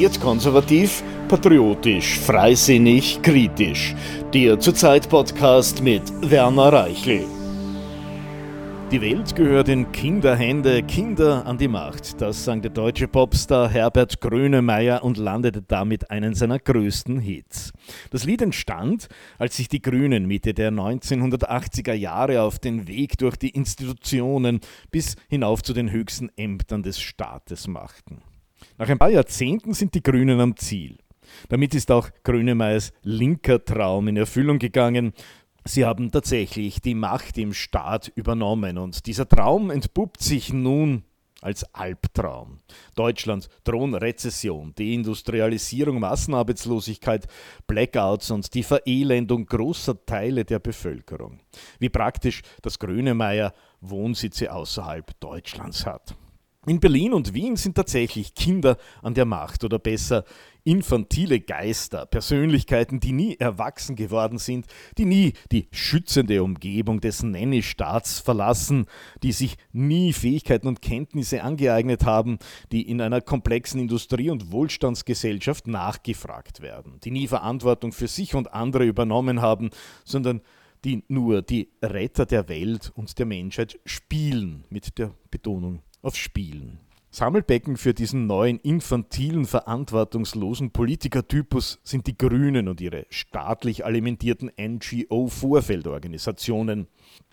Wertkonservativ, patriotisch, freisinnig, kritisch. Der Zurzeit-Podcast mit Werner Reichel. Die Welt gehört in Kinderhände, Kinder an die Macht. Das sang der deutsche Popstar Herbert Grönemeyer und landete damit einen seiner größten Hits. Das Lied entstand, als sich die Grünen Mitte der 1980er Jahre auf den Weg durch die Institutionen bis hinauf zu den höchsten Ämtern des Staates machten. Nach ein paar Jahrzehnten sind die Grünen am Ziel. Damit ist auch Grönemeyers linker Traum in Erfüllung gegangen. Sie haben tatsächlich die Macht im Staat übernommen und dieser Traum entpuppt sich nun als Albtraum. Deutschland drohen Rezession, Deindustrialisierung, Massenarbeitslosigkeit, Blackouts und die Verelendung großer Teile der Bevölkerung. Wie praktisch, dass Grönemeyer Wohnsitze außerhalb Deutschlands hat. In Berlin und Wien sind tatsächlich Kinder an der Macht oder besser infantile Geister, Persönlichkeiten, die nie erwachsen geworden sind, die nie die schützende Umgebung des Nanny-Staats verlassen, die sich nie Fähigkeiten und Kenntnisse angeeignet haben, die in einer komplexen Industrie- und Wohlstandsgesellschaft nachgefragt werden, die nie Verantwortung für sich und andere übernommen haben, sondern die nur die Retter der Welt und der Menschheit spielen, mit der Betonung auf Spielen. Sammelbecken für diesen neuen infantilen, verantwortungslosen Politikertypus sind die Grünen und ihre staatlich alimentierten NGO-Vorfeldorganisationen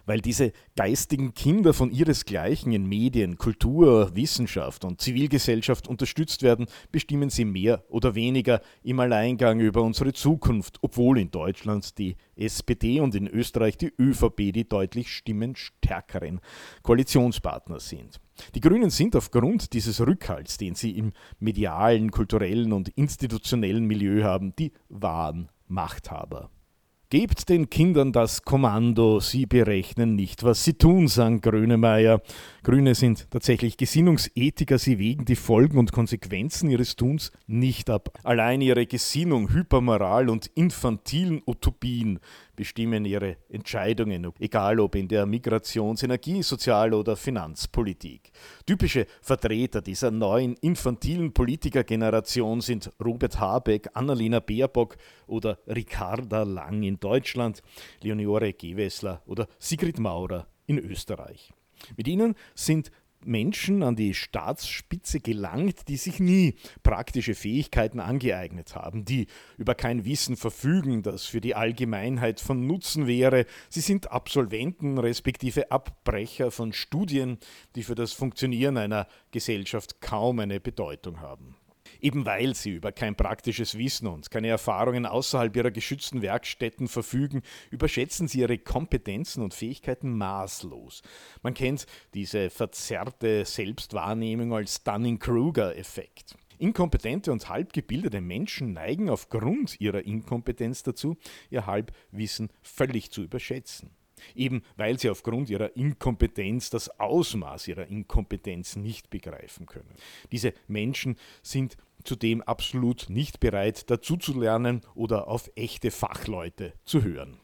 weil diese geistigen Kinder von ihresgleichen in Medien, Kultur, Wissenschaft und Zivilgesellschaft unterstützt werden, bestimmen sie mehr oder weniger im Alleingang über unsere Zukunft, obwohl in Deutschland die SPD und in Österreich die ÖVP die deutlich stimmenstärkeren Koalitionspartner sind. Die Grünen sind aufgrund dieses Rückhalts, den sie im medialen, kulturellen und institutionellen Milieu haben, die wahren Machthaber. Gebt den Kindern das Kommando, sie berechnen nicht, was sie tun, sang Grönemeyer. Grüne sind tatsächlich Gesinnungsethiker, sie wägen die Folgen und Konsequenzen ihres Tuns nicht ab. Allein ihre Gesinnung, Hypermoral und infantilen Utopien bestimmen ihre Entscheidungen, egal ob in der Migrations-, Energie-, Sozial- oder Finanzpolitik. Typische Vertreter dieser neuen infantilen Politikergeneration sind Robert Habeck, Annalena Baerbock oder Ricarda Lang in Deutschland, Leonore Gewessler oder Sigrid Maurer in Österreich. Mit ihnen sind Menschen an die Staatsspitze gelangt, die sich nie praktische Fähigkeiten angeeignet haben, die über kein Wissen verfügen, das für die Allgemeinheit von Nutzen wäre. Sie sind Absolventen respektive Abbrecher von Studien, die für das Funktionieren einer Gesellschaft kaum eine Bedeutung haben. Eben weil sie über kein praktisches Wissen und keine Erfahrungen außerhalb ihrer geschützten Werkstätten verfügen, überschätzen sie ihre Kompetenzen und Fähigkeiten maßlos. Man kennt diese verzerrte Selbstwahrnehmung als Dunning-Kruger-Effekt. Inkompetente und halbgebildete Menschen neigen aufgrund ihrer Inkompetenz dazu, ihr Halbwissen völlig zu überschätzen. Eben weil sie aufgrund ihrer Inkompetenz das Ausmaß ihrer Inkompetenz nicht begreifen können. Diese Menschen sind zudem absolut nicht bereit, dazuzulernen oder auf echte Fachleute zu hören.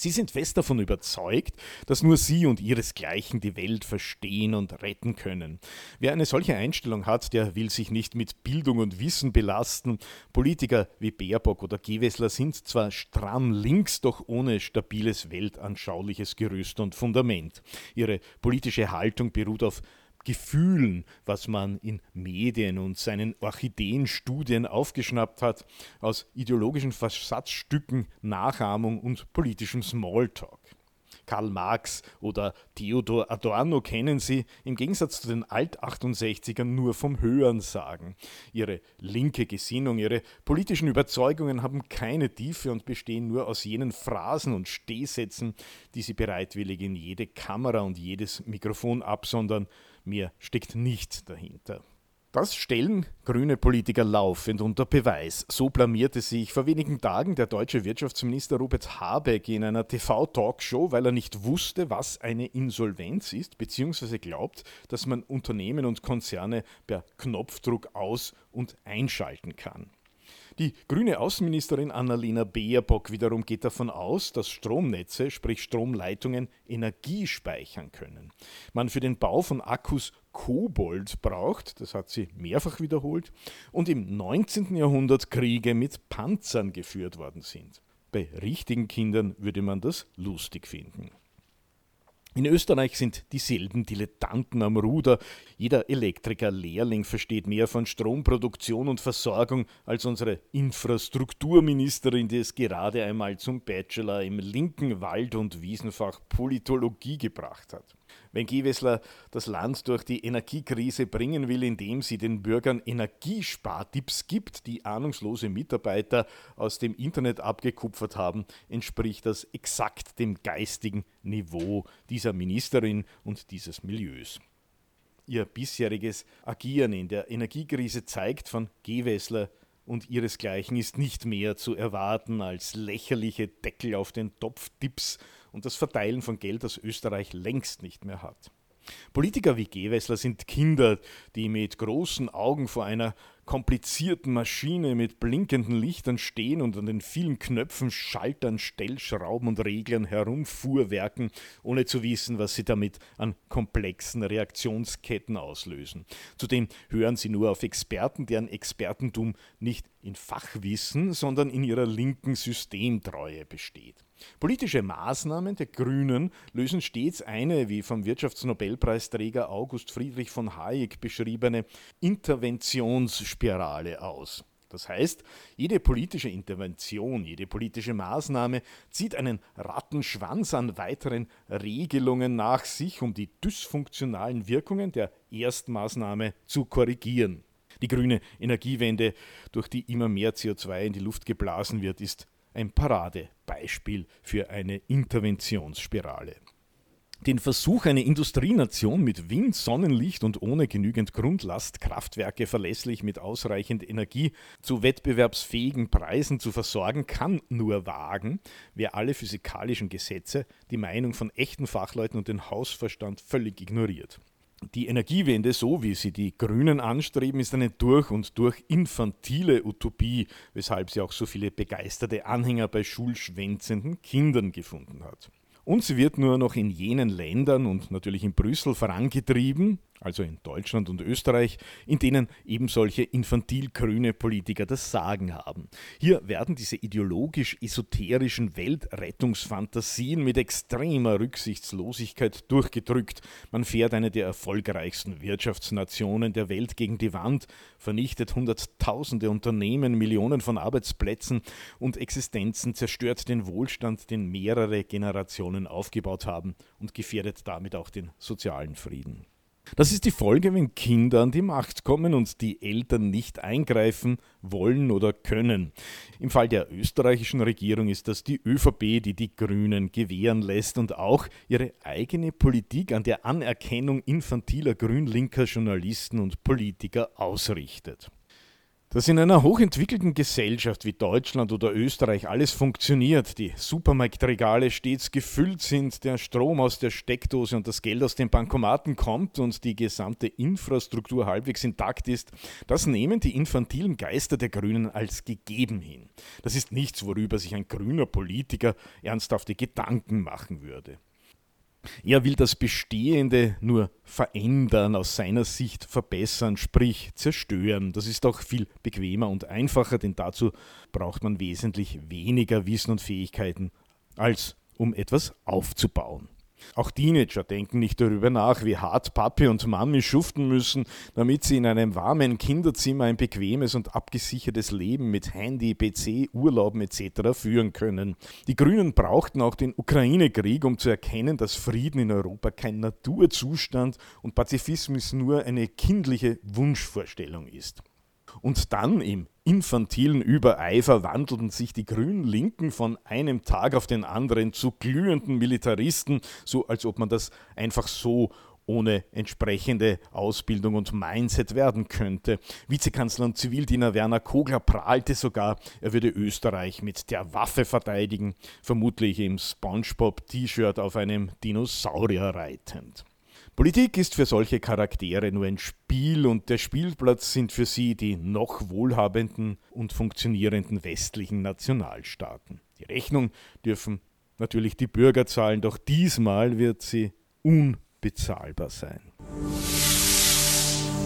Sie sind fest davon überzeugt, dass nur sie und ihresgleichen die Welt verstehen und retten können. Wer eine solche Einstellung hat, der will sich nicht mit Bildung und Wissen belasten. Politiker wie Baerbock oder Gewessler sind zwar stramm links, doch ohne stabiles weltanschauliches Gerüst und Fundament. Ihre politische Haltung beruht auf Gefühlen, was man in Medien und seinen Orchideenstudien aufgeschnappt hat, aus ideologischen Versatzstücken, Nachahmung und politischem Smalltalk. Karl Marx oder Theodor Adorno kennen sie im Gegensatz zu den Alt-68ern nur vom Hörensagen. Ihre linke Gesinnung, ihre politischen Überzeugungen haben keine Tiefe und bestehen nur aus jenen Phrasen und Stehsätzen, die sie bereitwillig in jede Kamera und jedes Mikrofon absondern Mehr steckt nicht dahinter. Das stellen grüne Politiker laufend unter Beweis. So blamierte sich vor wenigen Tagen der deutsche Wirtschaftsminister Robert Habeck in einer TV-Talkshow, weil er nicht wusste, was eine Insolvenz ist, beziehungsweise glaubt, dass man Unternehmen und Konzerne per Knopfdruck aus- und einschalten kann. Die grüne Außenministerin Annalena Baerbock wiederum geht davon aus, dass Stromnetze, sprich Stromleitungen, Energie speichern können. Man für den Bau von Akkus Kobold braucht, das hat sie mehrfach wiederholt, und im 19. Jahrhundert Kriege mit Panzern geführt worden sind. Bei richtigen Kindern würde man das lustig finden. In Österreich sind dieselben Dilettanten am Ruder. Jeder Elektriker-Lehrling versteht mehr von Stromproduktion und Versorgung als unsere Infrastrukturministerin, die es gerade einmal zum Bachelor im linken Wald- und Wiesenfach Politologie gebracht hat. Wenn Gewessler das Land durch die Energiekrise bringen will, indem sie den Bürgern Energiespartipps gibt, die ahnungslose Mitarbeiter aus dem Internet abgekupfert haben, entspricht das exakt dem geistigen Niveau dieser Ministerin und dieses Milieus. Ihr bisheriges Agieren in der Energiekrise zeigt von Gewessler und ihresgleichen ist nicht mehr zu erwarten als lächerliche Deckel auf den Topftipps und das Verteilen von Geld, das Österreich längst nicht mehr hat. Politiker wie Gewessler sind Kinder, die mit großen Augen vor einer komplizierten Maschine mit blinkenden Lichtern stehen und an den vielen Knöpfen, Schaltern, Stellschrauben und Reglern herumfuhrwerken, ohne zu wissen, was sie damit an komplexen Reaktionsketten auslösen. Zudem hören sie nur auf Experten, deren Expertentum nicht in Fachwissen, sondern in ihrer linken Systemtreue besteht. Politische Maßnahmen der Grünen lösen stets eine, wie vom Wirtschaftsnobelpreisträger August Friedrich von Hayek beschriebene, Interventionsspirale aus. Das heißt, jede politische Intervention, jede politische Maßnahme zieht einen Rattenschwanz an weiteren Regelungen nach sich, um die dysfunktionalen Wirkungen der Erstmaßnahme zu korrigieren. Die grüne Energiewende, durch die immer mehr CO2 in die Luft geblasen wird, ist ein Paradebeispiel für eine Interventionsspirale. Den Versuch, eine Industrienation mit Wind, Sonnenlicht und ohne genügend Grundlastkraftwerke verlässlich mit ausreichend Energie zu wettbewerbsfähigen Preisen zu versorgen, kann nur wagen, wer alle physikalischen Gesetze, die Meinung von echten Fachleuten und den Hausverstand völlig ignoriert. Die Energiewende, so wie sie die Grünen anstreben, ist eine durch und durch infantile Utopie, weshalb sie auch so viele begeisterte Anhänger bei schulschwänzenden Kindern gefunden hat. Und sie wird nur noch in jenen Ländern und natürlich in Brüssel vorangetrieben, also in Deutschland und Österreich, in denen eben solche infantil-grüne Politiker das Sagen haben. Hier werden diese ideologisch-esoterischen Weltrettungsfantasien mit extremer Rücksichtslosigkeit durchgedrückt. Man fährt eine der erfolgreichsten Wirtschaftsnationen der Welt gegen die Wand, vernichtet Hunderttausende Unternehmen, Millionen von Arbeitsplätzen und Existenzen, zerstört den Wohlstand, den mehrere Generationen aufgebaut haben und gefährdet damit auch den sozialen Frieden. Das ist die Folge, wenn Kinder an die Macht kommen und die Eltern nicht eingreifen wollen oder können. Im Fall der österreichischen Regierung ist das die ÖVP, die die Grünen gewähren lässt und auch ihre eigene Politik an der Anerkennung infantiler grünlinker Journalisten und Politiker ausrichtet. Dass in einer hochentwickelten Gesellschaft wie Deutschland oder Österreich alles funktioniert, die Supermarktregale stets gefüllt sind, der Strom aus der Steckdose und das Geld aus den Bankomaten kommt und die gesamte Infrastruktur halbwegs intakt ist, das nehmen die infantilen Geister der Grünen als gegeben hin. Das ist nichts, worüber sich ein grüner Politiker ernsthafte Gedanken machen würde. Er will das Bestehende nur verändern, aus seiner Sicht verbessern, sprich zerstören. Das ist auch viel bequemer und einfacher, denn dazu braucht man wesentlich weniger Wissen und Fähigkeiten, als um etwas aufzubauen. Auch Teenager denken nicht darüber nach, wie hart Papi und Mami schuften müssen, damit sie in einem warmen Kinderzimmer ein bequemes und abgesichertes Leben mit Handy, PC, Urlauben etc. führen können. Die Grünen brauchten auch den Ukraine-Krieg, um zu erkennen, dass Frieden in Europa kein Naturzustand und Pazifismus nur eine kindliche Wunschvorstellung ist. Und dann im infantilen Übereifer wandelten sich die Grün-Linken von einem Tag auf den anderen zu glühenden Militaristen, so als ob man das einfach so ohne entsprechende Ausbildung und Mindset werden könnte. Vizekanzler und Zivildiener Werner Kogler prahlte sogar, er würde Österreich mit der Waffe verteidigen, vermutlich im SpongeBob-T-Shirt auf einem Dinosaurier reitend. Politik ist für solche Charaktere nur ein Spiel und der Spielplatz sind für sie die noch wohlhabenden und funktionierenden westlichen Nationalstaaten. Die Rechnung dürfen natürlich die Bürger zahlen, doch diesmal wird sie unbezahlbar sein.